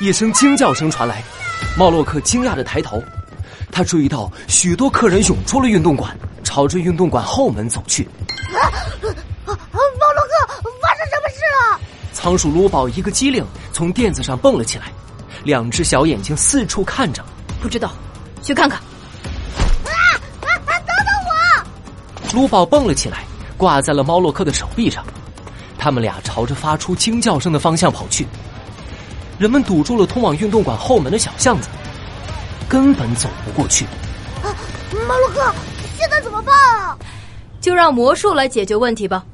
一声惊叫声传来，茂洛克惊讶的抬头，他注意到许多客人涌出了运动馆，朝着运动馆后门走去。啊啊！茂洛克，发生什么事了？仓鼠卢宝一个机灵，从垫子上蹦了起来，两只小眼睛四处看着。不知道，去看看。啊啊啊！等等我！卢宝蹦了起来，挂在了猫洛克的手臂上。他们俩朝着发出惊叫声的方向跑去。人们堵住了通往运动馆后门的小巷子，根本走不过去。啊，马洛克，现在怎么办啊？就让魔术来解决问题吧。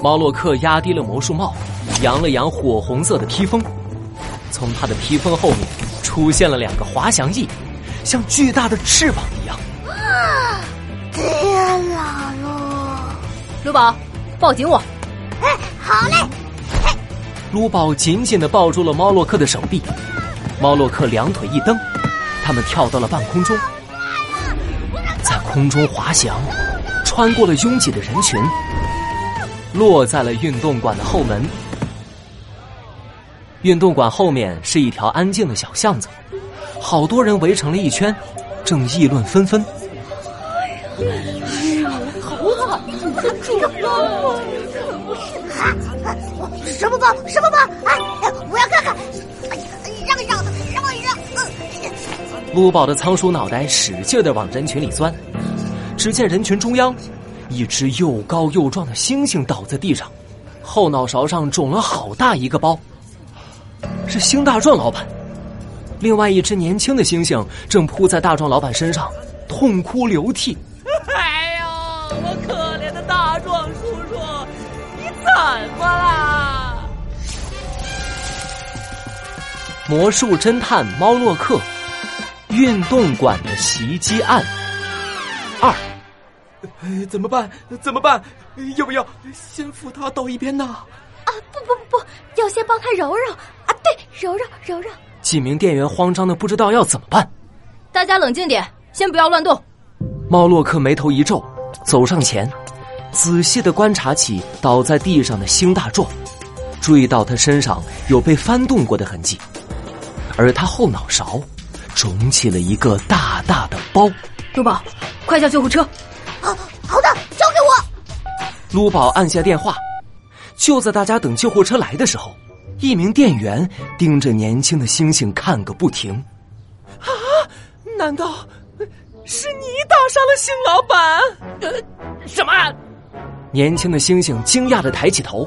猫洛克压低了魔术帽，扬了扬火红色的披风，从他的披风后面出现了两个滑翔翼，像巨大的翅膀一样。啊！天哪喽！卢宝，抱紧我。哎，好嘞。卢宝紧紧的抱住了猫洛克的手臂，猫洛克两腿一蹬，他们跳到了半空中，在空中滑翔，穿过了拥挤的人群，落在了运动馆的后门。运动馆后面是一条安静的小巷子，好多人围成了一圈，正议论纷纷。什么包？什么包？哎，我要看看！哎呀，让一让，让一让！撸宝的仓鼠脑袋使劲的往人群里钻，只见人群中央，一只又高又壮的猩猩倒在地上，后脑勺上肿了好大一个包。是星大壮老板。另外一只年轻的猩猩正扑在大壮老板身上，痛哭流涕。哎呀，我可怜的大壮叔叔，你怎魔术侦探猫洛克，运动馆的袭击案二。哎，怎么办？怎么办？要不要先扶他到一边呢？啊，不不不不，要先帮他揉揉啊！对，揉揉揉揉。几名店员慌张的不知道要怎么办。大家冷静点，先不要乱动。猫洛克眉头一皱，走上前，仔细的观察起倒在地上的星大壮，注意到他身上有被翻动过的痕迹，而他后脑勺肿起了一个大大的包。卢宝，快叫救护车！啊，好的，交给我。卢宝按下电话。就在大家等救护车来的时候，一名店员盯着年轻的星星看个不停。啊！难道是你打伤了星老板？呃，什么？年轻的星星惊讶的抬起头，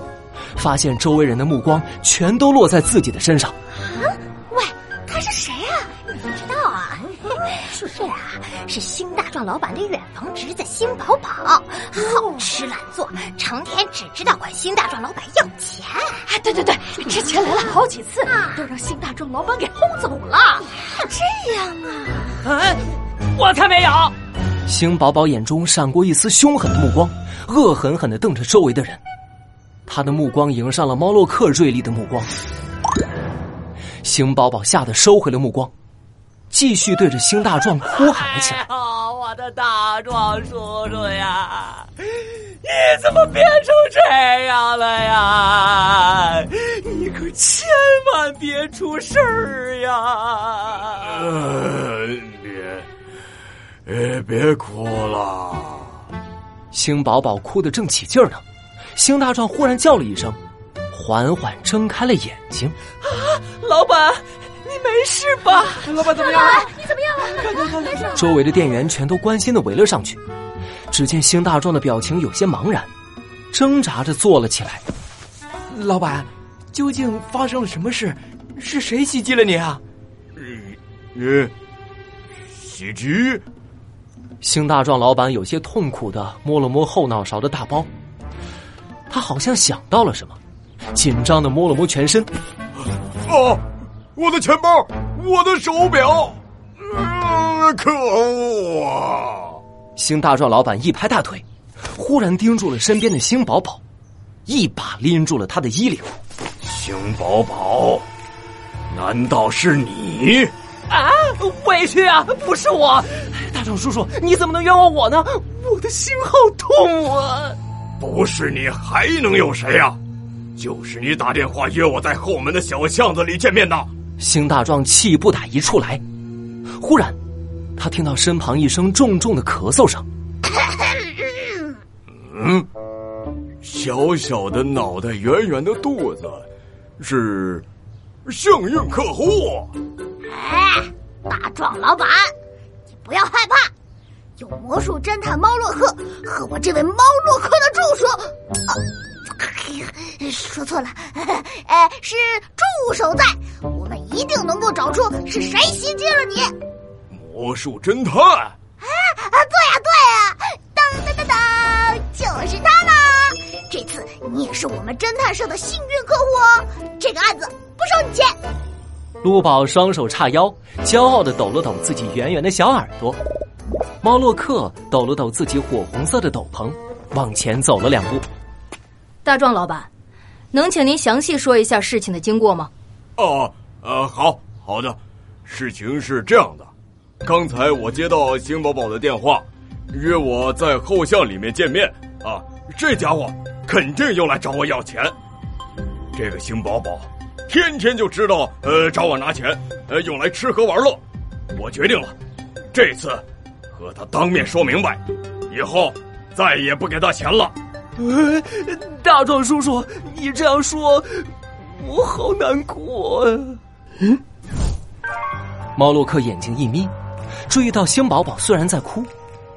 发现周围人的目光全都落在自己的身上。啊！喂，他是谁啊？你不知道啊？是啊，是星大壮老板的远房侄子星宝宝，好吃懒做，成天只知道管星大壮老板要钱。啊，对对对，之前来了好几次，都让星大壮老板给轰走了。这样啊？哎，我才没有！星宝宝眼中闪过一丝凶狠的目光，恶狠狠的瞪着周围的人。他的目光迎上了猫洛克锐利的目光，星宝宝吓得收回了目光。继续对着星大壮哭喊了起来：“哦，我的大壮叔叔呀，你怎么变成这样了呀？你可千万别出事儿呀！”呃，别，呃，别哭了。星宝宝哭得正起劲儿呢，星大壮忽然叫了一声，缓缓睁开了眼睛。啊，老板。你没事吧？老板怎么样？你怎么样了？看看看看！周围的店员全都关心的围了上去。只见星大壮的表情有些茫然，挣扎着坐了起来。老板，究竟发生了什么事？是谁袭击了你啊？呃袭击？星大壮老板有些痛苦的摸了摸后脑勺的大包，他好像想到了什么，紧张的摸了摸全身。啊！我的钱包，我的手表，呃，可恶啊！星大壮老板一拍大腿，忽然盯住了身边的星宝宝，一把拎住了他的衣领。星宝宝，难道是你？啊！委屈啊！不是我，大壮叔叔，你怎么能冤枉我呢？我的心好痛啊！不是你还能有谁呀？就是你打电话约我在后门的小巷子里见面的。星大壮气不打一处来，忽然，他听到身旁一声重重的咳嗽声。嗯，小小的脑袋，圆圆的肚子，是幸运客户。哎，大壮老板，你不要害怕，有魔术侦探猫洛克和我这位猫洛克的助手。啊说错了，哎，是助手在，我们一定能够找出是谁袭击了你。魔术侦探，啊啊，对呀对呀，当当当当，就是他啦！这次你也是我们侦探社的幸运客户哦，这个案子不收你钱。陆宝双手叉腰，骄傲的抖了抖自己圆圆的小耳朵。猫洛克抖了抖自己火红色的斗篷，往前走了两步。大壮老板，能请您详细说一下事情的经过吗？哦，呃，好好的，事情是这样的，刚才我接到星宝宝的电话，约我在后巷里面见面啊，这家伙肯定又来找我要钱。这个星宝宝天天就知道呃找我拿钱，呃用来吃喝玩乐。我决定了，这次和他当面说明白，以后再也不给他钱了。呃，大壮叔叔，你这样说，我好难过啊。嗯，猫洛克眼睛一眯，注意到星宝宝虽然在哭，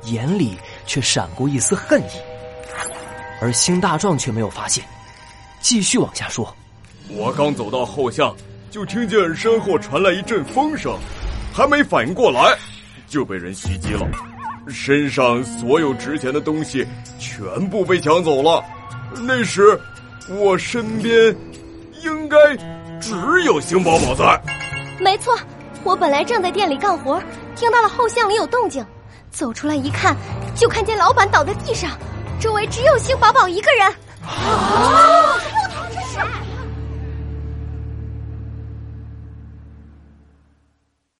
眼里却闪过一丝恨意，而星大壮却没有发现，继续往下说：“我刚走到后巷，就听见身后传来一阵风声，还没反应过来，就被人袭击了。”身上所有值钱的东西全部被抢走了。那时，我身边应该只有星宝宝在。没错，我本来正在店里干活，听到了后巷里有动静，走出来一看，就看见老板倒在地上，周围只有星宝宝一个人。啊